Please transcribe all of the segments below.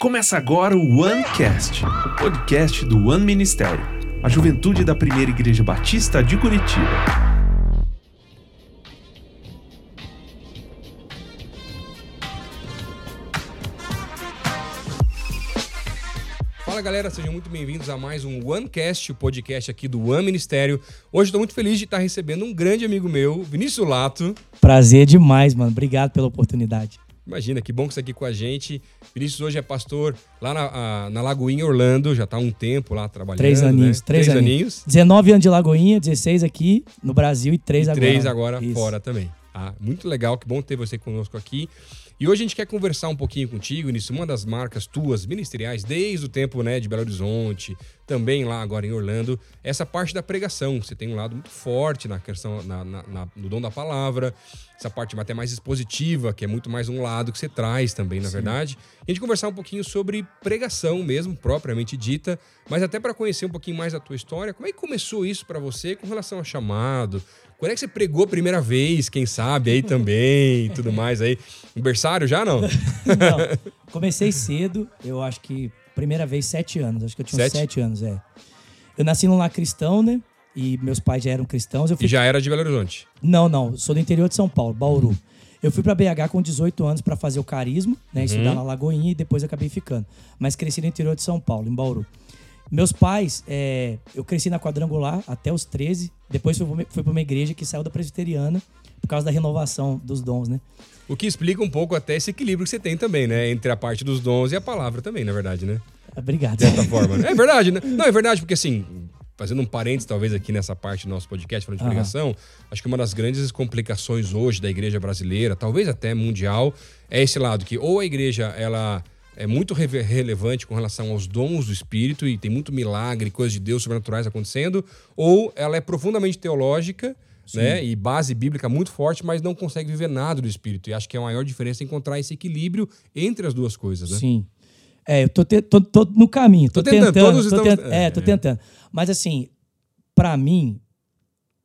Começa agora o OneCast, o podcast do One Ministério, a juventude da primeira igreja batista de Curitiba. Fala galera, sejam muito bem-vindos a mais um OneCast, o podcast aqui do One Ministério. Hoje estou muito feliz de estar recebendo um grande amigo meu, Vinícius Lato. Prazer demais, mano. Obrigado pela oportunidade. Imagina, que bom que você está aqui com a gente. Vinícius hoje é pastor lá na, na Lagoinha, Orlando, já está há um tempo lá trabalhando. Três aninhos. Né? Três, três aninhos. aninhos. 19 anos de Lagoinha, 16 aqui no Brasil e três E agora. três agora Isso. fora também. Ah, muito legal, que bom ter você conosco aqui. E hoje a gente quer conversar um pouquinho contigo, nisso, uma das marcas tuas ministeriais, desde o tempo né, de Belo Horizonte, também lá agora em Orlando, essa parte da pregação. Você tem um lado muito forte na questão, na, na- na- no dom da palavra, essa parte até mais expositiva, que é muito mais um lado que você traz também, na verdade. E a gente conversar um pouquinho sobre pregação mesmo, propriamente dita, mas até para conhecer um pouquinho mais da tua história, como é que começou isso para você com relação ao chamado? Quando é que você pregou a primeira vez, quem sabe aí também, e tudo mais aí? Um berçário já não? Não, comecei cedo, eu acho que primeira vez sete anos. Acho que eu tinha Sete? sete anos, é. Eu nasci num lar cristão, né? E meus pais já eram cristãos. Eu fui E já era de Belo Horizonte. Não, não. Sou do interior de São Paulo, Bauru. Eu fui pra BH com 18 anos pra fazer o carisma, né? Estudar na Lagoinha e depois acabei ficando. Mas cresci no interior de São Paulo, em Bauru. Meus pais, é, eu cresci na quadrangular até os 13. Depois fui fui pra uma igreja que saiu da presbiteriana por causa da renovação dos dons, né? O que explica um pouco até esse equilíbrio que você tem também, né? Entre a parte dos dons e a palavra também, na verdade, né? Obrigado. De certa forma. né? É verdade, né? Não, é verdade, porque assim, fazendo um parênteses talvez aqui nessa parte do nosso podcast falando de Aham. pregação, acho que uma das grandes complicações hoje da igreja brasileira, talvez até mundial, é esse lado que ou a igreja, ela é muito reve- relevante com relação aos dons do Espírito e tem muito milagre, coisas de Deus sobrenaturais acontecendo, ou ela é profundamente teológica, né? E base bíblica muito forte, mas não consegue viver nada do Espírito. E acho que é a maior diferença encontrar esse equilíbrio entre as duas coisas, né? Sim. É, eu tô, te- tô- tô no caminho, tô, Tô tentando, tentando. todos tô estamos- tent- é, tô é. tentando. Mas assim, pra mim,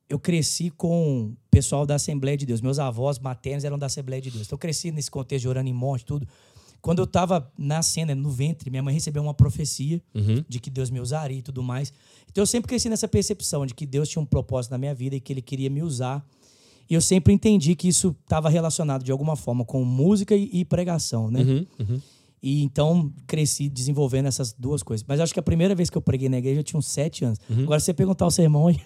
eu cresci com o pessoal da Assembleia de Deus. Meus avós maternos eram da Assembleia de Deus. Então eu cresci nesse contexto de orando em monte, tudo. Quando eu tava nascendo, no ventre, minha mãe recebeu uma profecia Uhum. de que Deus me usaria e tudo mais. Então eu sempre cresci nessa percepção de que Deus tinha um propósito na minha vida e que Ele queria me usar. E eu sempre entendi que isso estava relacionado de alguma forma com música e, pregação, né? Uhum, uhum. E então cresci desenvolvendo essas duas coisas. Mas acho que a primeira vez que eu preguei na igreja eu tinha uns sete anos. Uhum. Agora, se você perguntar o sermão aí.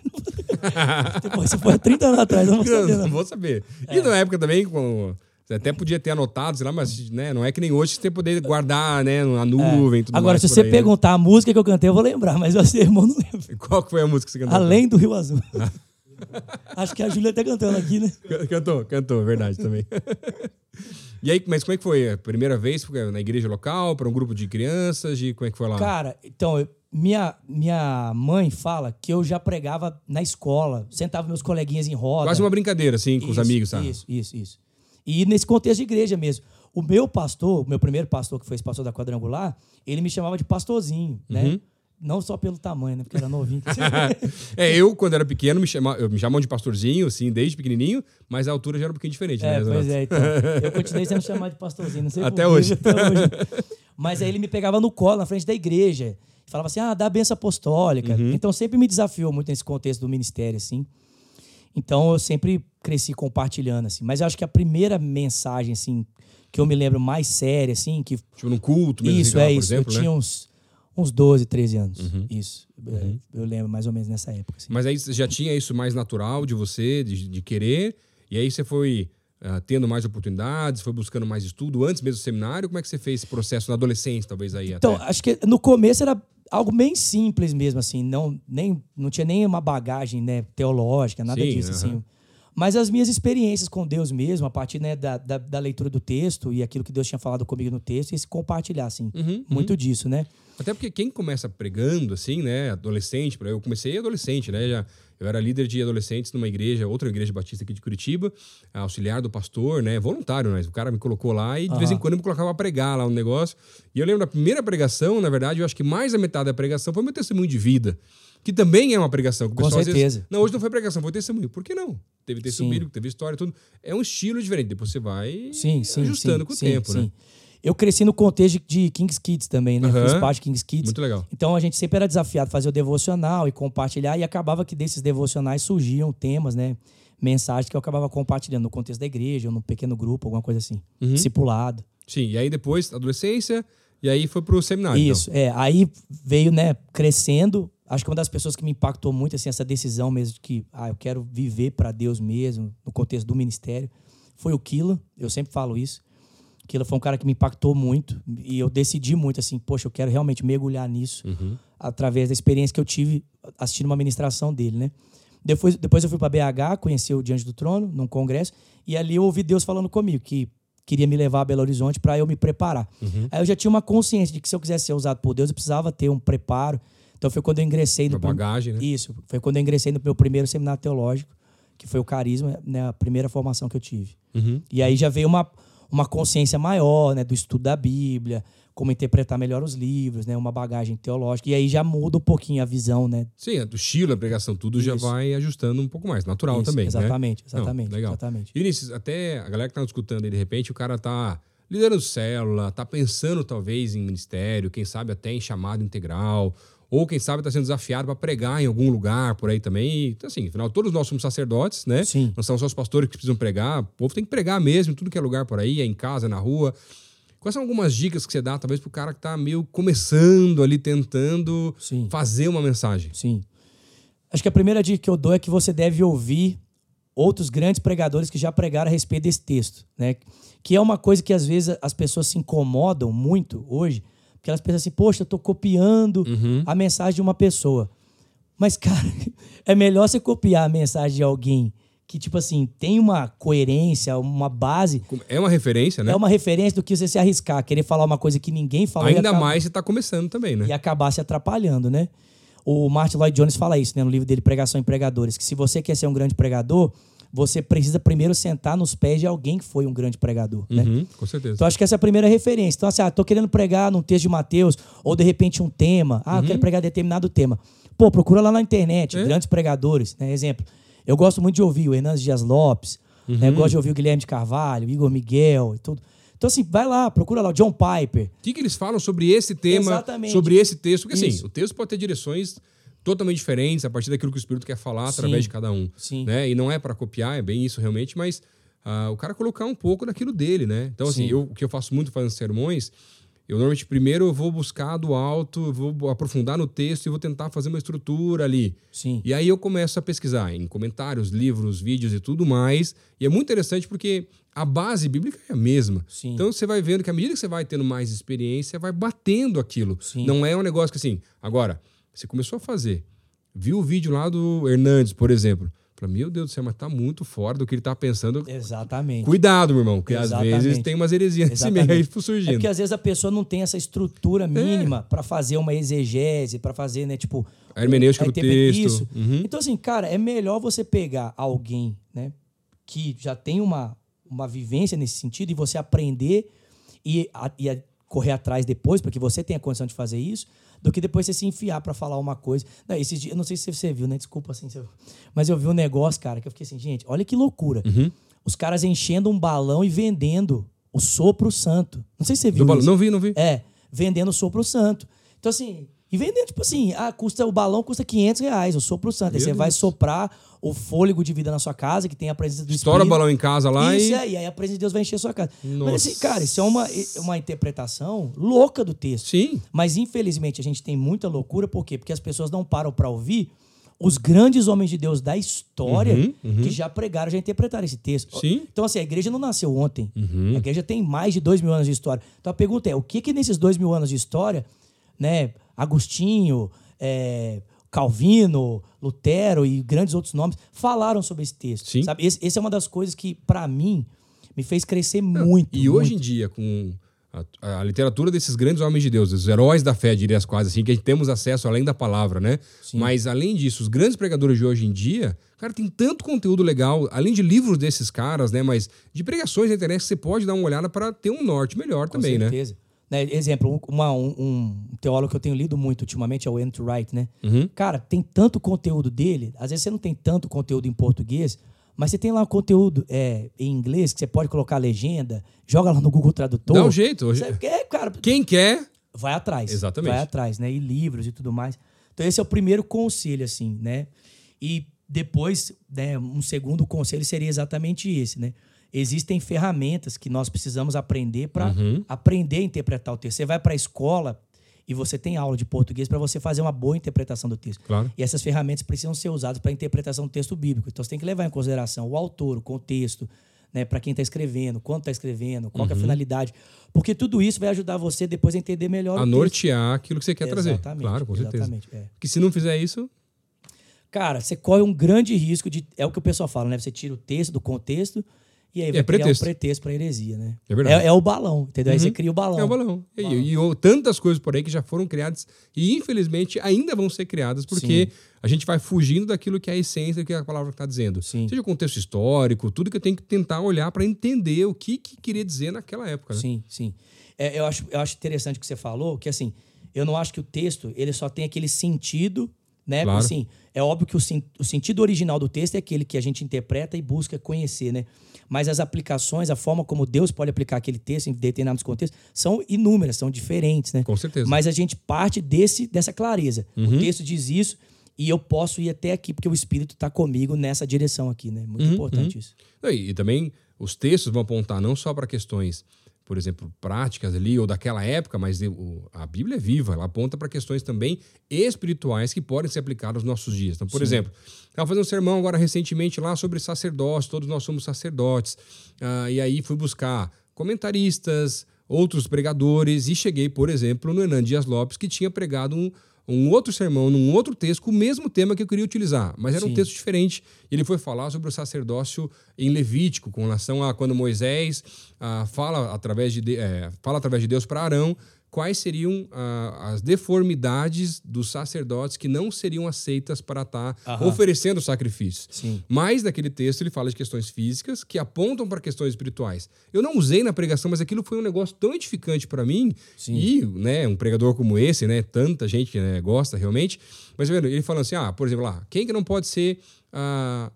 Depois, você foi há 30 anos atrás, eu não vou saber. Não Não. vou saber. É. E na época também, com- você até podia ter anotado, sei lá, mas né, não é que nem hoje você poder guardar né, na nuvem e tudo É. Agora, mais se você aí, né? perguntar a música que eu cantei, eu vou lembrar, mas o sermão eu não lembro. Qual que foi a música que você cantou? Além do Rio Azul. Acho que a Júlia tá cantando aqui, né? Can- Cantou, cantou, verdade também. e aí, mas como é que foi? A primeira vez na igreja local, para um grupo de crianças? De, como é que foi lá? Cara, então, eu- minha, minha mãe fala que eu já pregava na escola, sentava meus coleguinhas em roda. Quase uma brincadeira, assim, com os Isso, amigos, sabe? Isso, isso, isso. E nesse contexto de igreja mesmo. O meu pastor, o meu primeiro pastor, que foi esse pastor da quadrangular, ele me chamava de pastorzinho, Uhum. né? Não só pelo tamanho, né? Porque era novinho. é, eu, quando era pequeno, me, chama, eu me chamam de pastorzinho, assim, desde pequenininho, mas a altura já era um pouquinho diferente, é, né? pois é, então. Eu continuei sendo chamado de pastorzinho, não sei Até por hoje. Até hoje. Mas aí ele me pegava no colo, na frente da igreja. Falava assim, ah, dá a benção apostólica. Uhum. Então sempre me desafiou muito nesse contexto do ministério, assim. Então eu sempre cresci compartilhando, assim. Mas eu acho que a primeira mensagem, assim, que eu me lembro mais séria, assim, que Tipo, num culto mesmo, Isso, assim, é isso. exemplo, eu né? tinha uns, uns 12, 13 anos. Uhum. Isso. É, Eu lembro mais ou menos nessa época. assim. Mas aí você já tinha isso mais natural de você, de, de querer, e aí você foi ah, tendo mais oportunidades, foi buscando mais estudo, antes mesmo do seminário, como é que você fez esse processo na adolescência, talvez aí Então, até? acho que no começo era algo bem simples mesmo, assim. Não, nem, não tinha nem uma bagagem né, teológica, nada Sim, disso, aham. assim. Mas as minhas experiências com Deus mesmo, a partir né, da, da, da leitura do texto e aquilo que Deus tinha falado comigo no texto, e esse compartilhar, assim. Uhum, Muito disso, né? Até porque quem começa pregando, assim, né, adolescente, eu comecei adolescente, né, já, eu era líder de adolescentes numa igreja, outra igreja batista aqui de Curitiba, auxiliar do pastor, né, voluntário, mas o cara me colocou lá e de vez em quando me colocava pra pregar lá um negócio. E eu lembro da primeira pregação, na verdade, eu acho que mais da metade da pregação foi meu testemunho de vida. Que também é uma pregação. que Com pessoal, às vezes- certeza. não, hoje não foi pregação, foi testemunho. Por que não? Teve texto Sim. bíblico, teve história, tudo. É um estilo diferente. Depois você vai Sim, sim. ajustando com o tempo, né? sim. eu cresci no contexto de Kings Kids também, né? Aham. Fiz parte de Kings Kids. Muito legal. Então a gente sempre era desafiado a fazer o devocional e compartilhar, e acabava que desses devocionais surgiam temas, né? Mensagens que eu acabava compartilhando no contexto da igreja, ou num pequeno grupo, alguma coisa assim. Uhum. Discipulado. Sim, e aí depois, adolescência, e aí foi pro seminário. então. Isso, é. Aí veio, né, crescendo. Acho que uma das pessoas que me impactou muito, assim, essa decisão mesmo de que, ah, eu quero viver para Deus mesmo, no contexto do ministério, foi o Kila. Eu sempre falo isso. O Kila foi um cara que me impactou muito. E eu decidi muito, assim, poxa, eu quero realmente mergulhar nisso, Uhum. através da experiência que eu tive assistindo uma ministração dele, né? Depois, depois eu fui para BH, conheci o Diante do Trono, num congresso, e ali eu ouvi Deus falando comigo, que queria me levar a Belo Horizonte para eu me preparar. Uhum. Aí eu já tinha uma consciência de que se eu quisesse ser usado por Deus, eu precisava ter um preparo. Então foi quando eu ingressei no bagagem, né? Isso, foi quando eu ingressei no meu primeiro seminário teológico, que foi o Carisma, né, a primeira formação que eu tive. Uhum. E aí já veio uma, uma consciência maior, né, do estudo da Bíblia, como interpretar melhor os livros, né, uma bagagem teológica. E aí já muda um pouquinho a visão, né? Sim, do estilo, a pregação, tudo já Isso. vai ajustando um pouco mais. Natural Isso, também, né? Exatamente, Não, exatamente, legal. exatamente. E Vinícius, até a galera que tá escutando aí, de repente, o cara tá liderando célula, tá pensando talvez em ministério, quem sabe até em chamado integral, ou quem sabe tá sendo desafiado para pregar em algum lugar por aí também. Então, assim, afinal, todos nós somos sacerdotes, né? Sim. Não são só os pastores que precisam pregar, o povo tem que pregar mesmo, tudo que é lugar por aí, é em casa, é na rua. Quais são algumas dicas que você dá, talvez, pro cara que tá meio começando ali, tentando Sim. fazer uma mensagem? Sim. Acho que a primeira dica que eu dou é que você deve ouvir outros grandes pregadores que já pregaram a respeito desse texto, né? Que é uma coisa que às vezes as pessoas se incomodam muito hoje, porque elas pensam assim, poxa, eu tô copiando Uhum. a mensagem de uma pessoa. Mas, cara, é melhor você copiar a mensagem de alguém que, tipo assim, tem uma coerência, uma base, É uma referência, né? é uma referência do que você se arriscar, querer falar uma coisa que ninguém falou e Ainda acaba- mais você tá começando também, né? e acabar se atrapalhando, né? O Martin Lloyd Jones fala isso né, no livro dele, Pregação em Pregadores, que se você quer ser um grande pregador, você precisa primeiro sentar nos pés de alguém que foi um grande pregador, né? Uhum, com certeza. Então, acho que essa é a primeira referência. Então, assim, ah, tô querendo pregar num texto de Mateus, ou de repente um tema. Ah, eu quero pregar determinado tema. Pô, procura lá na internet, É. grandes pregadores, né? Exemplo, eu gosto muito de ouvir o Hernandes Dias Lopes, né? Eu gosto de ouvir o Guilherme de Carvalho, o Igor Miguel e tudo. Então, assim, vai lá, procura lá, o John Piper. O que, que eles falam sobre esse tema, Exatamente. sobre esse texto? Porque assim, Isso. o texto pode ter direções totalmente diferentes a partir daquilo que o Espírito quer falar Sim. através de cada um. Sim. Né? E não é para copiar, é bem isso realmente, mas ah, o cara colocar um pouco daquilo dele, né? Então, assim, Sim. eu, o que eu faço muito fazendo sermões, eu normalmente primeiro eu vou buscar do alto, vou aprofundar no texto e vou tentar fazer uma estrutura ali. Sim. E aí eu começo a pesquisar em comentários, livros, vídeos e tudo mais. E é muito interessante porque a base bíblica é a mesma. Sim. Então você vai vendo que à medida que você vai tendo mais experiência, vai batendo aquilo. Sim. Não é um negócio que assim, agora, você começou a fazer, viu o vídeo lá do Hernandes, por exemplo. Fala, meu Deus do céu, mas tá muito fora do que ele tá pensando. Exatamente. Cuidado, meu irmão, porque às Exatamente. vezes tem umas heresias nesse meio aí Exatamente. É surgindo. porque às vezes a pessoa não tem essa estrutura mínima pra fazer uma exegese, pra fazer, né, tipo... A hermenêutica do interpre- texto. Isso. Uhum. Então, assim, cara, é melhor você pegar alguém, né, que já tem uma, uma vivência nesse sentido e você aprender e, a- e a- correr atrás depois, porque você tem a condição de fazer isso, do que depois você se enfiar pra falar uma coisa. Não, esses dias, eu não sei se você viu, né? Desculpa, assim, mas eu vi um negócio, cara, que eu fiquei assim, gente, olha que loucura. Uhum. Os caras enchendo um balão e vendendo o sopro santo. Não sei se você viu. Não vi, não vi. É, vendendo o sopro santo. Então, assim, e vendendo, tipo assim, ah, custa, o balão custa 500 reais, o sopro santo. Aí você vai soprar o fôlego de vida na sua casa, que tem a presença do Estoura o Espírito. balão em casa lá Isso e. aí, aí a presença de Deus vai encher a sua casa. Nossa. Mas assim, cara, isso é uma, uma interpretação louca do texto. Sim. Mas infelizmente a gente tem muita loucura, por quê? Porque as pessoas não param para ouvir os grandes homens de Deus da história Uhum, uhum. que já pregaram, já interpretaram esse texto. Sim. Então, assim, a igreja não nasceu ontem. Uhum. A igreja tem mais de dois mil anos de história. Então a pergunta é: o que que nesses dois mil anos de história, né, Agostinho, é, Calvino, Lutero e grandes outros nomes falaram sobre esse texto? Sim. Sabe? Esse, esse é uma das coisas que, para mim, me fez crescer muito. E hoje em dia, com a, a literatura desses grandes homens de Deus, os heróis da fé, diria as quase assim, que a gente temos acesso além da palavra, né? Sim. Mas além disso, os grandes pregadores de hoje em dia, cara, tem tanto conteúdo legal, além de livros desses caras, né? Mas de pregações na internet que você pode dar uma olhada para ter um norte melhor Com também, né? certeza. Né, Exemplo, um, uma- um- um teólogo que eu tenho lido muito ultimamente é o Andrew Wright, né? Uhum. Cara, tem tanto conteúdo dele, às vezes você não tem tanto conteúdo em português, Mas você tem lá um conteúdo é, em inglês que você pode colocar a legenda, joga lá no Google Tradutor. Dá um jeito. Hoje... Você, é, cara, Quem quer, vai atrás. Exatamente. Vai atrás, né? E livros e tudo mais. Então, esse é o primeiro conselho, assim, né? E depois, né, um segundo conselho seria exatamente esse, né? Existem ferramentas que nós precisamos aprender para Uhum. aprender a interpretar o texto. Você vai para a escola e você tem aula de português para você fazer uma boa interpretação do texto. Claro. E essas ferramentas precisam ser usadas para a interpretação do texto bíblico. Então você tem que levar em consideração o autor, o contexto, né, para quem está escrevendo, quanto está escrevendo, qual que é Uhum. a finalidade. Porque tudo isso vai ajudar você depois a entender melhor a o texto. nortear aquilo que você quer trazer. Exatamente, Claro, com certeza. exatamente, é. Porque se não fizer isso, Cara, você corre um grande risco de. É o que o pessoal fala, né? Você tira o texto do contexto e aí vai é criar pretexto. um pretexto para heresia, né? É verdade. É, é o balão, entendeu? Aí Uhum. você cria o balão. é o balão. E, e o- tantas coisas por aí que já foram criadas e infelizmente ainda vão ser criadas porque a gente vai fugindo daquilo que é a essência do que a palavra está dizendo. Sim. Seja o contexto histórico, tudo que eu tenho que tentar olhar para entender o que, que queria dizer naquela época. Né? Sim, sim. É, eu, acho, eu acho interessante o que você falou, que assim, eu não acho que o texto ele só tem aquele sentido, né? Claro. Assim, é óbvio que o, o sentido original do texto é aquele que a gente interpreta e busca conhecer, né? Mas as aplicações, a forma como Deus pode aplicar aquele texto em determinados contextos, são inúmeras, são diferentes, né? Com certeza. Mas a gente parte desse, dessa clareza. Uhum. O texto diz isso e eu posso ir até aqui porque o Espírito está comigo nessa direção aqui, né? Muito Uhum, importante isso. Não, E, e também os textos vão apontar não só para questões, por exemplo, práticas ali ou daquela época, mas a Bíblia é viva, ela aponta para questões também espirituais que podem ser aplicadas nos nossos dias. Então, por exemplo, estava fazendo um sermão agora recentemente lá sobre sacerdócio, todos nós somos sacerdotes, Ah, e aí fui buscar comentaristas, outros pregadores e cheguei, por exemplo, no Hernan Dias Lopes, que tinha pregado um, um outro sermão, num outro texto, com o mesmo tema que eu queria utilizar, mas era um Sim. texto diferente. Ele foi falar sobre o sacerdócio em Levítico, com relação a quando Moisés ah, fala, através de, eh, fala através de Deus para Arão quais seriam ah, as deformidades dos sacerdotes que não seriam aceitas para estar Aham. oferecendo sacrifícios. Sim. Mas naquele texto ele fala de questões físicas que apontam para questões espirituais. Eu não usei na pregação, mas aquilo foi um negócio tão edificante para mim. Sim. E, né, um pregador como esse, né, tanta gente que né, gosta realmente. Mas vendo, ele falando assim, ah, por exemplo, lá, quem que não pode ser ah,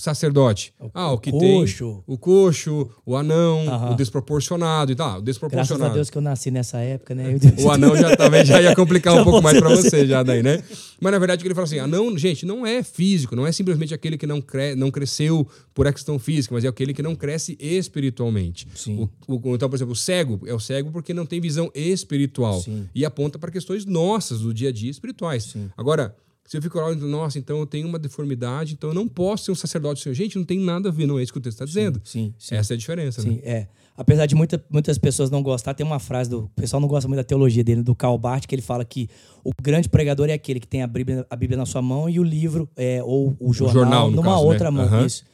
o sacerdote? O- ah, o que coxo. tem o coxo, o anão, Aham. o desproporcionado e tal. O Graças a desproporcionado. Deus que eu nasci nessa época, né? O anão já, também já ia complicar um pouco mais pra você já daí, né? Mas na verdade o que ele fala assim, anão, gente, não é físico, não é simplesmente aquele que não, cre não cresceu por a questão física, mas é aquele que não cresce espiritualmente. Sim. O, o- então, por exemplo, o cego é o cego porque não tem visão espiritual Sim. e aponta para questões nossas do dia a dia espirituais. Sim. Agora, se eu fico olhando, nossa, então eu tenho uma deformidade, então eu não posso ser um sacerdote do Senhor. Gente, não tem nada a ver, não é isso que o texto está dizendo. Sim, sim. Essa é a diferença, né? Sim, é. Apesar de muita, muitas pessoas não gostar, tem uma frase do. O pessoal não gosta muito da teologia dele, do Karl Barth, que ele fala que o grande pregador é aquele que tem a Bíblia, a Bíblia na sua mão e o livro, é, ou o jornal, jornal, no numa caso, outra né? mão. Aham. Isso.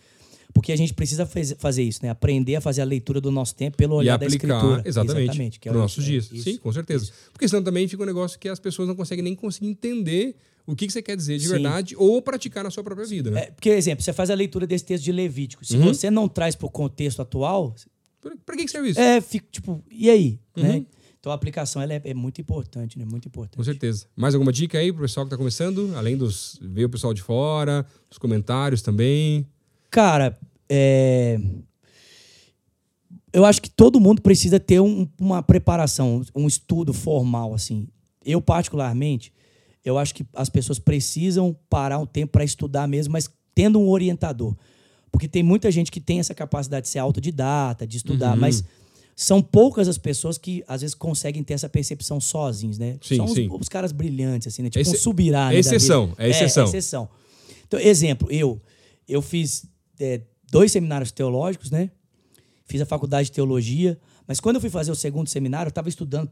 Porque a gente precisa faz- fazer isso, né? Aprender a fazer a leitura do nosso tempo pelo e olhar da aplicar escritura. exatamente, que é para o- nossos dias. isso. Sim, com certeza. Porque senão também fica um negócio que as pessoas não conseguem nem conseguir entender o que, que você quer dizer de Sim. verdade ou praticar na sua própria vida, né? É, porque, exemplo, você faz a leitura desse texto de Levítico. Se Uhum. você não traz para o contexto atual, pra que, que serve isso? é, fica tipo, e aí? Uhum. Né? Então a aplicação ela é, é muito importante, né? Muito importante. Com certeza. Mais alguma dica aí pro pessoal que tá começando? Além dos ver o pessoal de fora, os comentários também. Cara, é... eu acho que todo mundo precisa ter um- uma preparação, um estudo formal, assim. Eu, particularmente, eu acho que as pessoas precisam parar um tempo para estudar mesmo, mas tendo um orientador. Porque tem muita gente que tem essa capacidade de ser autodidata, de estudar, Uhum. mas são poucas as pessoas que às vezes conseguem ter essa percepção sozinhos, né? Sim, São os, sim. os caras brilhantes, assim, né? Tipo Exce- um subirá. é né, da exceção, é exceção. É, exceção. Então, exemplo, eu, eu fiz é, dois seminários teológicos, né? Fiz a faculdade de teologia, mas quando eu fui fazer o segundo seminário, eu estava estudando,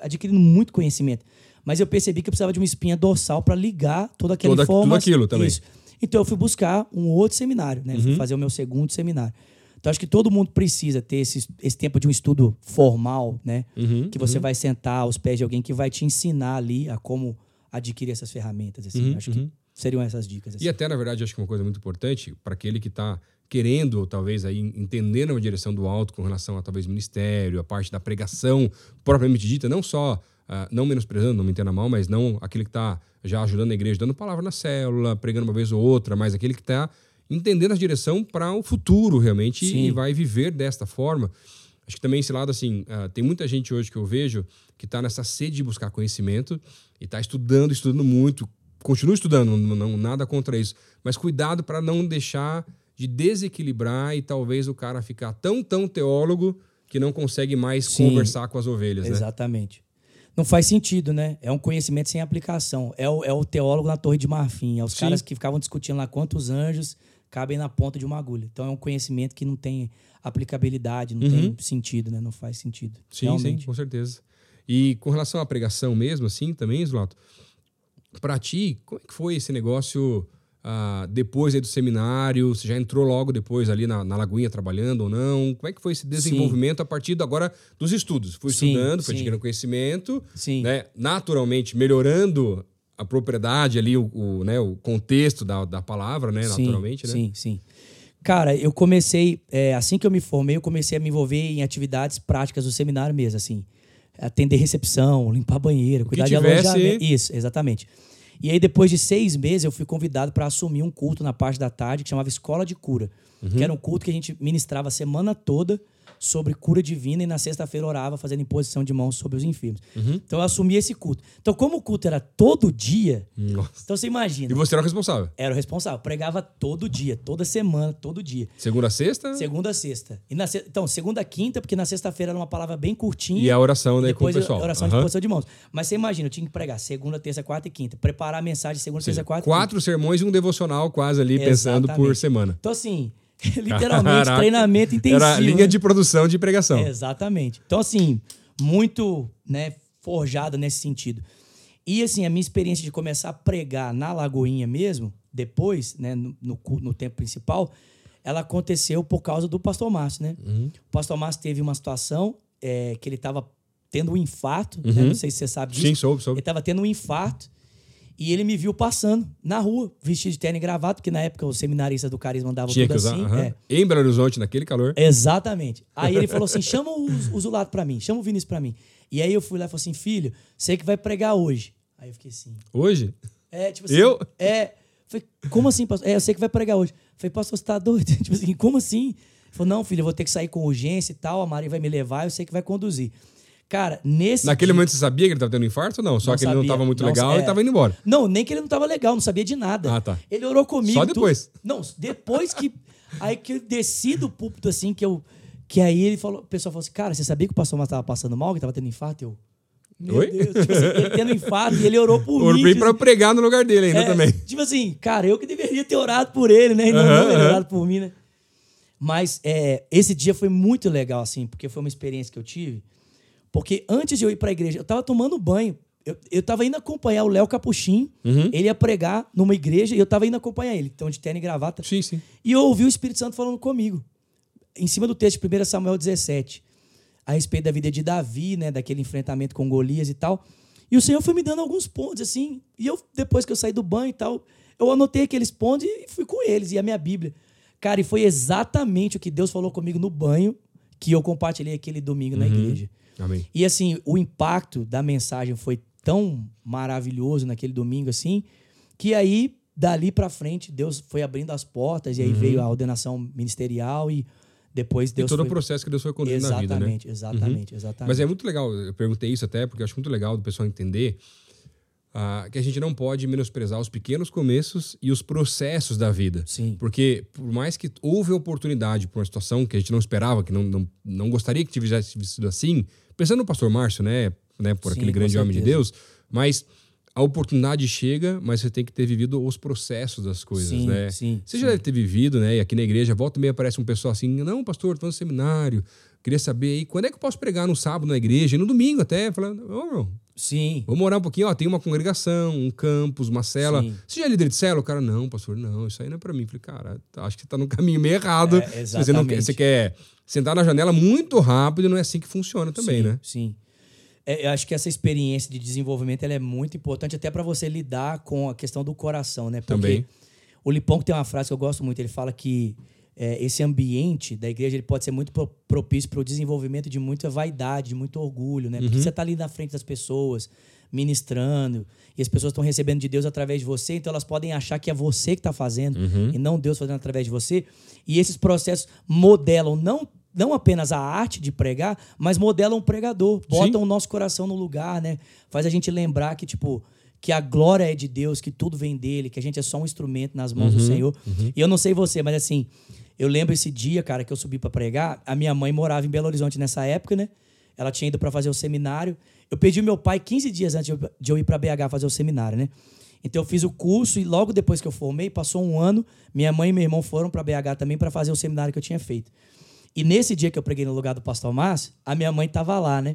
adquirindo muito conhecimento. Mas eu percebi que eu precisava de uma espinha dorsal para ligar toda aquela Toda- tudo informação. aquilo também. Isso. Então eu fui buscar um outro seminário, né? Uhum. Fui fazer o meu segundo seminário. Então acho que todo mundo precisa ter esse, esse tempo de um estudo formal, né? Uhum, que você vai sentar aos pés de alguém que vai te ensinar ali a como adquirir essas ferramentas. Assim. Uhum, acho uhum. que seriam essas dicas. assim. E até, na verdade, acho que uma coisa muito importante para aquele que está querendo, ou talvez, aí, entender uma direção do alto com relação a talvez ministério, a parte da pregação propriamente dita, não só, ah, não menosprezando, não me entenda mal, mas não aquele que está já ajudando a igreja, dando palavra na célula, pregando uma vez ou outra, mas aquele que está entendendo a direção para o futuro realmente Sim. e vai viver desta forma. Acho que também esse lado, assim, ah, tem muita gente hoje que eu vejo que está nessa sede de buscar conhecimento e está estudando, estudando muito, continua estudando, não, não- nada contra isso, mas cuidado para não deixar de desequilibrar e talvez o cara ficar tão, tão teólogo que não consegue mais Sim. conversar com as ovelhas, né? Exatamente. Não faz sentido, né? É um conhecimento sem aplicação. É o, é o teólogo na Torre de Marfim. É os Sim. caras que ficavam discutindo lá quantos anjos cabem na ponta de uma agulha. Então é um conhecimento que não tem aplicabilidade, não tem sentido, né? Não faz sentido. Uhum. Sim, Realmente. sim, com certeza. E com relação à pregação mesmo, assim, também, Zulato, pra ti, como é que foi esse negócio ah, depois aí do seminário? Você já entrou logo depois ali na, na Lagoinha trabalhando ou não? Como é que foi esse desenvolvimento a partir agora dos estudos? Foi Sim, estudando, foi sim. adquirindo conhecimento, Sim. né? naturalmente melhorando a propriedade ali, o, o, né, o contexto da, da palavra, né? Sim, naturalmente, né? Sim, sim. Cara, eu comecei, é, assim que eu me formei, eu comecei a me envolver em atividades práticas do seminário mesmo, assim. Atender recepção, limpar banheiro, cuidar de alojamento. Isso, exatamente. E aí, depois de seis meses, eu fui convidado para assumir um culto na parte da tarde que chamava Escola de Cura. Uhum. Que era um culto que a gente ministrava a semana toda sobre cura divina e na sexta-feira orava fazendo imposição de mãos sobre os enfermos. Uhum. Então eu assumi esse culto. Então, como o culto era todo dia, Nossa. então você imagina. E você era o responsável? Era o responsável. Pregava todo dia, toda semana, todo dia. Segunda a sexta? Segunda a sexta. E na Então, segunda a quinta, porque na sexta-feira era uma palavra bem curtinha. E a oração, né, depois com o pessoal. a oração de Aham. posição de mãos. Mas você imagina, eu tinha que pregar segunda, terça, quarta e quinta. Preparar a mensagem segunda, terça, quarta Quatro sermões e um devocional quase ali, pensando por Exatamente. semana. Então, assim, literalmente, Caraca. treinamento intensivo. Era linha né? de produção de pregação. Exatamente. Então, assim, muito né, forjada nesse sentido. E, assim, a minha experiência de começar a pregar na Lagoinha mesmo, depois, né, no, no, no tempo principal, ela aconteceu por causa do pastor Márcio, né? Uhum. O pastor Márcio teve uma situação é, que ele estava tendo um infarto, né? Não sei se você sabe disso. Uhum. Sim, soube, Ele soube. estava tendo um infarto e ele me viu passando na rua, vestido de terno e gravata, porque na época os seminaristas do Carisma andavam Tinha tudo que usar. assim. aham. é. Em Belo Horizonte, naquele calor. Exatamente. Aí ele falou assim: chama o, o Zulato pra mim, chama o Vinícius pra mim. E aí eu fui lá e falei assim: filho, você que vai pregar hoje. Aí eu fiquei assim. Hoje? É, tipo assim. Eu? É. Falei, como assim, pastor? É, eu sei que vai pregar hoje. Falei, pastor, você tá doido? tipo assim, como assim? Ele falou, não, filho, eu vou ter que sair com urgência e tal, a Maria vai me levar, eu sei que vai conduzir. Cara, nesse. Naquele dia- momento você sabia que ele estava tendo infarto ou não? Só Não que ele não sabia. estava muito Não, legal é. e estava indo embora. Não, nem que ele não tava legal, não sabia de nada. Ah, tá. Ele orou comigo. Só depois. Não, depois que. aí que eu desci do púlpito, assim, que eu. Que aí ele falou, o pessoal falou assim: cara, você sabia que o pastor Márcio tava passando mal, que tava tendo infarto? Eu. Meu Oi? Deus, tipo assim, ele tendo infarto e ele orou por mim. Orei tipo pra pregar no lugar dele ainda é, também. Tipo assim, cara, eu que deveria ter orado por ele, né? E não, Aham, não ele orado por mim, né? Mas é, esse dia foi muito legal, assim, porque foi uma experiência que eu tive. Porque antes de eu ir pra igreja, eu tava tomando banho. Eu, eu tava indo acompanhar o Léo Capuchin. Uhum. Ele ia pregar numa igreja e eu tava indo acompanhar ele. Então, de terno e gravata. Sim, sim. E eu ouvi o Espírito Santo falando comigo. Em cima do texto de 1 Samuel 17. A respeito da vida de Davi, né? Daquele enfrentamento com Golias e tal. E o Senhor foi me dando alguns pontos, assim. E eu, depois que eu saí do banho e tal, eu anotei aqueles pontos e fui com eles. E a minha Bíblia. Cara, e foi exatamente o que Deus falou comigo no banho que eu compartilhei aquele domingo na igreja. Amém. E assim, o impacto da mensagem foi tão maravilhoso naquele domingo assim, que aí dali pra frente Deus foi abrindo as portas e aí veio a ordenação ministerial e depois E Deus todo o foi processo que Deus foi conduzindo na vida, né? Exatamente, exatamente, exatamente. Mas é muito legal, eu perguntei isso até porque eu acho muito legal do pessoal entender ah, que a gente não pode menosprezar os pequenos começos e os processos da vida. Sim. Porque por mais que houve oportunidade por uma situação que a gente não esperava, que não, não, não gostaria que tivesse sido assim, pensando no pastor Márcio, né, né por Sim, aquele grande homem de. Deus, mas a oportunidade chega, mas você tem que ter vivido os processos das coisas, Sim, né? sim, Você sim. já deve ter vivido, né? E aqui na igreja, volta e meia aparece um pessoal assim, não, pastor, tô no seminário, queria saber aí, quando é que eu posso pregar no sábado na igreja? E no domingo até, falando, ô, meu, Sim. Vamos orar um pouquinho, ó, tem uma congregação, um campus, uma cela. Sim. Você já é líder de cela? O cara, não, pastor, não, isso aí não é pra mim. Falei, cara, acho que tá no caminho meio errado. É, você, não quer, você quer sentar na janela muito rápido, não é assim que funciona também, sim, né? Sim. É, eu acho que essa experiência de desenvolvimento ela é muito importante até para você lidar com a questão do coração, né? Porque Também. o Lipão que tem uma frase que eu gosto muito, ele fala que é, esse ambiente da igreja ele pode ser muito pro- propício para o desenvolvimento de muita vaidade, de muito orgulho, né? Porque você está ali na frente das pessoas, ministrando, e as pessoas estão recebendo de Deus através de você, então elas podem achar que é você que está fazendo e não Deus fazendo através de você. E esses processos modelam não não apenas a arte de pregar, mas modelam o pregador, botam o nosso coração no lugar, né? Faz a gente lembrar que tipo que a glória é de Deus, que tudo vem dele, que a gente é só um instrumento nas mãos do Senhor. E eu não sei você, mas assim, eu lembro esse dia, cara, que eu subi para pregar. A minha mãe morava em Belo Horizonte nessa época, né? Ela tinha ido para fazer o seminário. Eu pedi meu pai 15 dias antes de eu- ir para BH fazer o seminário, né? Então eu fiz o curso e logo depois que eu formei, passou um ano, minha mãe e meu irmão foram para BH também para fazer o seminário que eu tinha feito. E nesse dia que eu preguei no lugar do pastor Márcio, a minha mãe tava lá, né?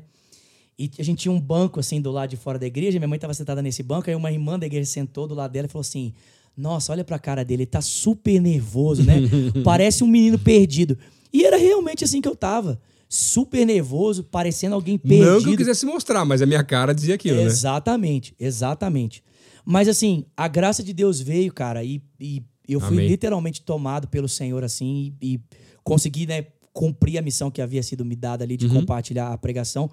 E a gente tinha um banco assim do lado de fora da igreja, minha mãe estava sentada nesse banco, aí uma irmã da igreja sentou do lado dela e falou assim: Nossa, olha pra cara dele, ele tá super nervoso, né? Parece um menino perdido. E era realmente assim que eu tava. Super nervoso, parecendo alguém perdido. Não que eu quisesse mostrar, mas a minha cara dizia aquilo, né? Exatamente, exatamente. Mas assim, a graça de Deus veio, cara, e, e eu fui Amém. literalmente tomado pelo Senhor, assim, e, e consegui, né, cumprir a missão que havia sido me dada ali de Uhum. compartilhar a pregação.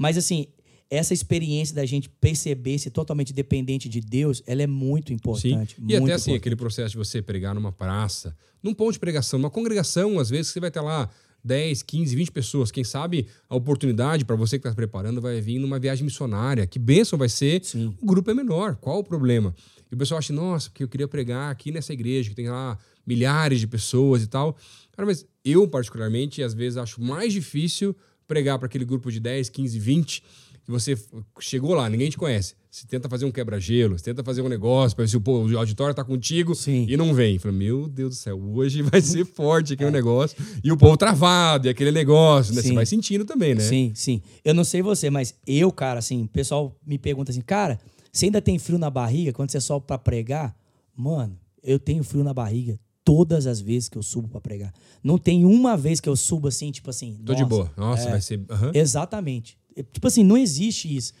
Mas assim, essa experiência da gente perceber-se totalmente dependente de Deus, ela é muito Sim. importante. E muito até assim, importante. aquele processo de você pregar numa praça, num ponto de pregação, numa congregação, às vezes você vai ter lá 10, 15, 20 pessoas. Quem sabe a oportunidade para você que está se preparando vai vir numa viagem missionária. Que bênção vai ser. Sim. O grupo é menor. Qual o problema? E o pessoal acha, nossa, porque eu queria pregar aqui nessa igreja, que tem lá milhares de pessoas e tal. Cara, mas eu, particularmente, às vezes acho mais difícil pregar para aquele grupo de 10, 15, 20, que você chegou lá, ninguém te conhece. Você tenta fazer um quebra-gelo, você tenta fazer um negócio para ver se o, pô, o auditório tá contigo Sim. e não vem. Fala, meu Deus do céu, hoje vai ser forte aqui o negócio. E o povo travado, e aquele negócio, né? Você É. Sim. vai sentindo também, né? Sim, sim. Eu não sei você, mas eu, cara, assim, o pessoal me pergunta assim, cara, você ainda tem frio na barriga quando você sobe pra pregar? Mano, eu tenho frio na barriga todas as vezes que eu subo pra pregar. Não tem uma vez que eu subo assim, tipo assim. Tô de boa. Nossa, é. vai ser. aham. Exatamente. É, Tipo assim, não existe isso.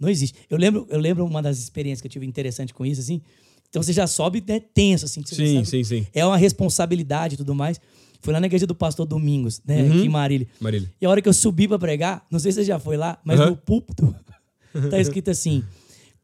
Não existe. Eu lembro, eu lembro uma das experiências que eu tive interessante com isso, assim. Então você já sobe né, tenso, assim. Sim, sim, sim. É uma responsabilidade e tudo mais. Fui lá na igreja do pastor Domingos, né? Uhum. Aqui em Marília. Marília. E a hora que eu subi pra pregar, não sei se você já foi lá, mas Aham. no púlpito tá escrito assim: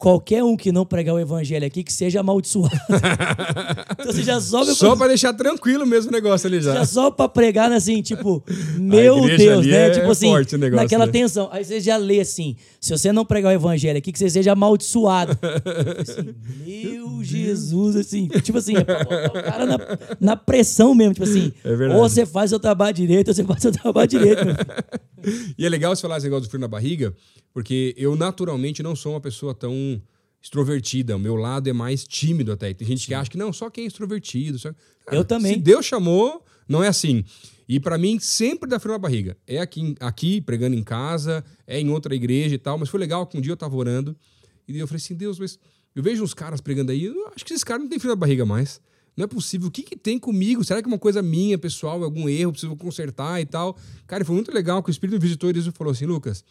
qualquer um que não pregar o evangelho aqui, que seja amaldiçoado. então você já sobe Só para deixar tranquilo mesmo o negócio ali já. já só pra pregar, né, assim, tipo, meu Deus, né? é tipo assim, forte o negócio, naquela né? tensão. Aí você já lê assim: se você não pregar o evangelho aqui, que você seja amaldiçoado. Falei assim, meu Jesus, assim, tipo assim, é pra botar o cara na, na pressão mesmo, tipo assim, É verdade. ou você faz seu trabalho direito, ou você faz seu trabalho direito. E é legal você falar esse negócio do frio na barriga, porque eu naturalmente não sou uma pessoa tão extrovertida. O meu lado é mais tímido até. Tem gente que acha que não, só quem é extrovertido. Só... Eu também. Se Deus chamou, não é assim. E pra mim sempre dá frio na barriga. É aqui, aqui, pregando em casa, é em outra igreja e tal. Mas foi legal que um dia eu tava orando e eu falei assim, Deus, mas eu vejo uns caras pregando aí, eu acho que esses caras não têm frio na barriga mais. Não é possível. O que, que tem comigo? Será que é uma coisa minha, pessoal? Algum erro? Preciso consertar e tal? Cara, foi muito legal que o Espírito me visitou e ele falou assim: Lucas,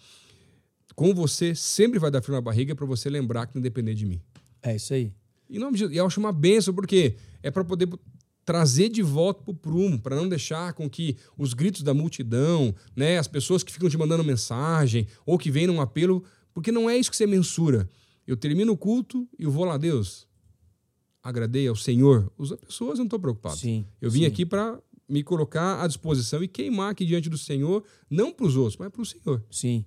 com você sempre vai dar frio na barriga para você lembrar que não depender de mim. É isso aí. E eu acho uma benção, porque é para poder trazer de volta pro prumo, para não deixar com que os gritos da multidão, né, as pessoas que ficam te mandando mensagem ou que vêm num apelo, porque não é isso que você mensura. Eu termino o culto e eu vou lá, Deus, agradei ao Senhor. As pessoas não estou preocupado. Sim, Eu vim sim. aqui para me colocar à disposição e queimar aqui diante do Senhor, não para os outros, mas para o Senhor. Sim.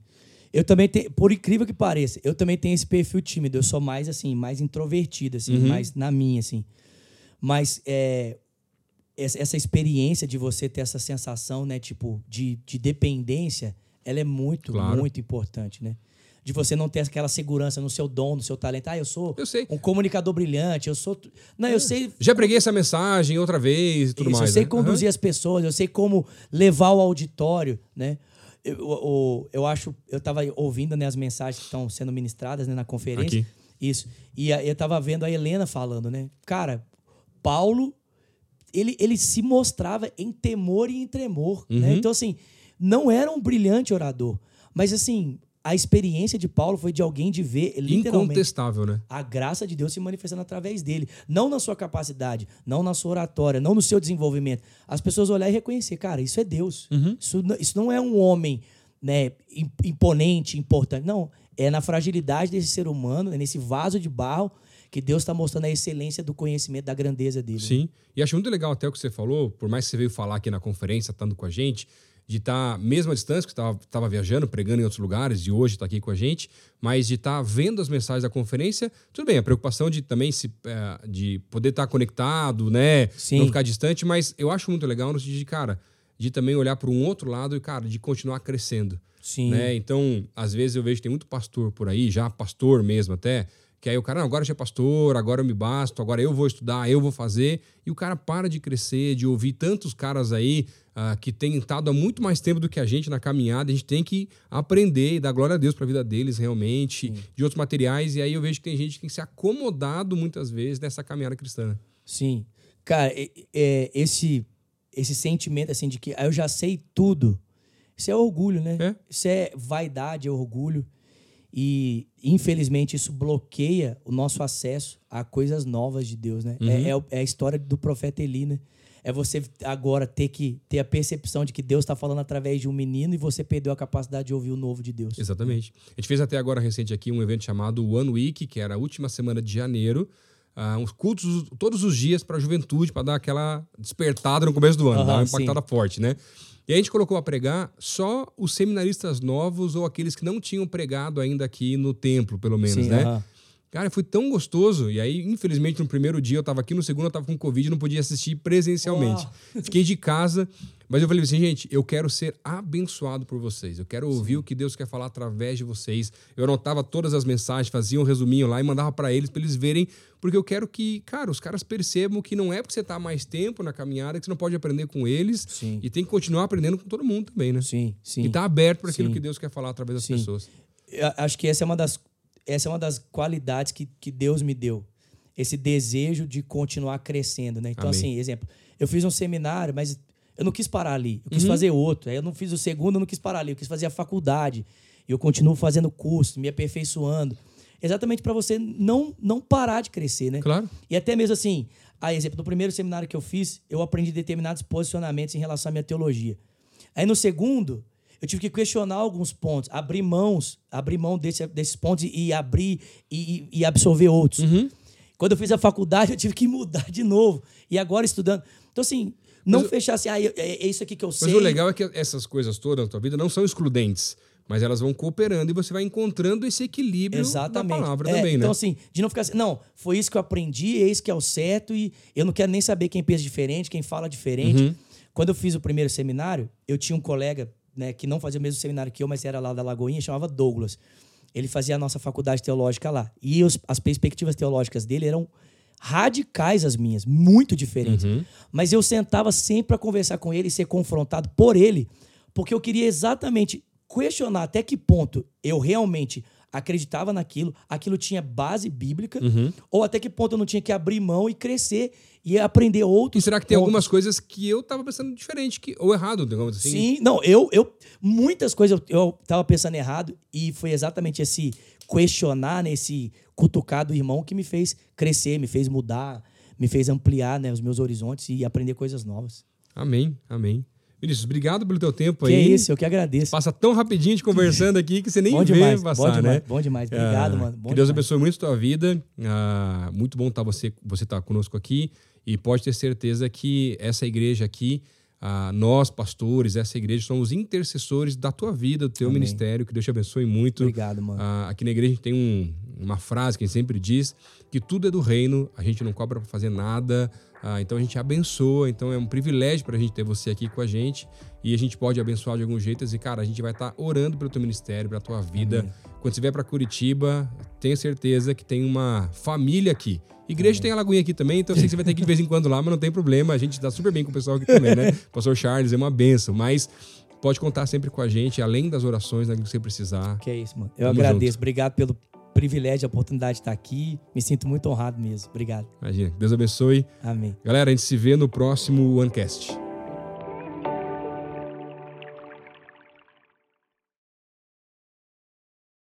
Eu também tenho, por incrível que pareça, eu também tenho esse perfil tímido. Eu sou mais assim, mais introvertido, assim, Uhum. mais na minha, assim. Mas é, essa experiência de você ter essa sensação, né, tipo, de, de dependência, ela é muito, Claro. muito importante, né? De você não ter aquela segurança no seu dom, no seu talento. Ah, eu sou Eu um comunicador brilhante, eu sou. Não, eu sei Já preguei essa mensagem outra vez e tudo isso, mais. eu sei né? conduzir as pessoas, eu sei como levar o auditório, né? Eu, eu, eu acho, eu tava ouvindo né, as mensagens que estão sendo ministradas né, na conferência. Aqui. Isso. E a- eu tava vendo a Helena falando, né? Cara, Paulo, ele, ele se mostrava em temor e em tremor, né? Uhum. Então, assim, não era um brilhante orador. Mas, assim, a experiência de Paulo foi de alguém de ver literalmente Incontestável, né? a graça de Deus se manifestando através dele. Não na sua capacidade, não na sua oratória, não no seu desenvolvimento. As pessoas olhar e reconhecer, cara, isso é Deus. Isso, não- isso não é um homem né, im- imponente, importante. Não, é na fragilidade desse ser humano, é nesse vaso de barro que Deus está mostrando a excelência do conhecimento, da grandeza dele. Sim. E acho muito legal até o que você falou, por mais que você veio falar aqui na conferência, estando com a gente, de estar, mesmo à distância, que estava viajando, pregando em outros lugares, e hoje está aqui com a gente, mas de estar vendo as mensagens da conferência, tudo bem, a preocupação de também se, eh, de poder estar conectado, né? Sim. Não ficar distante, mas eu acho muito legal no sentido de, cara, de também olhar para um outro lado e, cara, de continuar crescendo. Sim. né? Então, às vezes eu vejo que tem muito pastor por aí, já pastor mesmo até, que aí o cara, não, agora eu já é pastor, agora eu me basto, agora eu vou estudar, eu vou fazer, e o cara para de crescer, de ouvir tantos caras aí ah, que têm estado há muito mais tempo do que a gente na caminhada, a gente tem que aprender e dar glória a Deus para a vida deles realmente, de outros materiais, e aí eu vejo que tem gente que tem se acomodado muitas vezes nessa caminhada cristã. Sim. Cara, é- é, esse, esse sentimento assim de que ah, eu já sei tudo, isso é orgulho, né? É. Isso é vaidade, é orgulho. E, infelizmente, isso bloqueia o nosso acesso a coisas novas de Deus, né? É, é o- é a história do profeta Eli, né? É você agora ter que ter a percepção de que Deus está falando através de um menino e você perdeu a capacidade de ouvir o novo de Deus. Exatamente. A gente fez até agora recente aqui um evento chamado One Week, que era a última semana de janeiro. Ah, uns cultos todos os dias para a juventude, para dar aquela despertada no começo do ano, Aham, dar uma sim. impactada forte, né? E a gente colocou a pregar só os seminaristas novos ou aqueles que não tinham pregado ainda aqui no templo, pelo menos, Sim, né? aham. Cara, foi tão gostoso. E aí, infelizmente, no primeiro dia eu tava aqui, no segundo eu tava com Covid e não podia assistir presencialmente. Fiquei de casa, mas eu falei assim, gente, eu quero ser abençoado por vocês. Eu quero ouvir o que Deus quer falar através de vocês. Eu anotava todas as mensagens, fazia um resuminho lá e mandava para eles, para eles verem, porque eu quero que, cara, os caras percebam que não é porque você tá mais tempo na caminhada que você não pode aprender com eles Sim. e tem que continuar aprendendo com todo mundo também, né? Sim, sim. E tá aberto para aquilo Sim. que Deus quer falar através das Sim. pessoas. Eu acho que essa é uma das, essa é uma das qualidades que, que Deus me deu. Esse desejo de continuar crescendo, né? Então, Amém. assim, exemplo, eu fiz um seminário, mas eu não quis parar ali. Eu Uhum. quis fazer outro. Aí eu não fiz o segundo, eu não quis parar ali. Eu quis fazer a faculdade. E eu continuo fazendo curso, me aperfeiçoando. Exatamente para você não, não parar de crescer, né? Claro. E até mesmo assim, a exemplo, no primeiro seminário que eu fiz, eu aprendi determinados posicionamentos em relação à minha teologia. Aí no segundo, eu tive que questionar alguns pontos, abrir mãos, abrir mão desse- desses pontos e, abrir e, e- absorver outros. Uhum. Quando eu fiz a faculdade, eu tive que mudar de novo. E agora estudando. Então, assim, não Mas fechar assim, ah, é, é isso aqui que eu Mas sei. o legal é que essas coisas todas na tua vida não são excludentes, mas elas vão cooperando e você vai encontrando esse equilíbrio Exatamente. da palavra É, também, então, né? assim, de não ficar assim, não, foi isso que eu aprendi, é isso que é o certo, e eu não quero nem saber quem pensa diferente, quem fala diferente. Uhum. Quando eu fiz o primeiro seminário, eu tinha um colega, né, que não fazia o mesmo seminário que eu, mas era lá da Lagoinha, chamava Douglas. Ele fazia a nossa faculdade teológica lá. E os- as perspectivas teológicas dele eram radicais as minhas, muito diferentes. Uhum. Mas eu sentava sempre para conversar com ele e ser confrontado por ele, porque eu queria exatamente questionar até que ponto eu realmente acreditava naquilo, aquilo tinha base bíblica, Uhum. ou até que ponto eu não tinha que abrir mão e crescer e aprender E outros. será que tem pontos. algumas coisas que eu tava pensando diferente, que, ou errado, digamos assim? Sim, não, eu, eu muitas coisas eu, eu tava pensando errado e foi exatamente esse questionar, né, esse cutucar do irmão que me fez crescer, me fez mudar, me fez ampliar, né, os meus horizontes e aprender coisas novas. Amém, amém. Vinícius, obrigado pelo teu tempo Que aí. isso, eu que agradeço. Passa tão rapidinho de conversando aqui que você nem bom vê demais, passar, bom demais, né? bom demais. Obrigado, Ah, mano. Bom que Deus demais. abençoe muito a tua vida. Ah, muito bom estar você você estar conosco aqui e pode ter certeza que essa igreja aqui, ah, nós pastores, essa igreja somos intercessores da tua vida, do teu Amém. ministério. Que Deus te abençoe muito. Obrigado, mano. Ah, aqui na igreja a gente tem um- uma frase que a gente sempre diz que tudo é do reino, a gente não cobra para fazer nada, ah, então a gente abençoa, então é um privilégio para a gente ter você aqui com a gente e a gente pode abençoar de algum jeito e cara, a gente vai estar orando pelo teu ministério, pela tua vida. Quando você vier para Curitiba, tenha certeza que tem uma família aqui. Igreja tem a Lagoinha aqui também, então eu sei que você vai ter que ir de vez em quando lá, mas não tem problema, a gente dá super bem com o pessoal aqui também, né? Pastor Charles é uma benção, mas pode contar sempre com a gente, além das orações, naquilo que você precisar. Que é isso, mano. Eu Tamo agradeço. Obrigado pelo privilégio, a oportunidade de estar aqui. Me sinto muito honrado mesmo. Obrigado. Imagina. Deus abençoe. Amém. Galera, a gente se vê no próximo OneCast.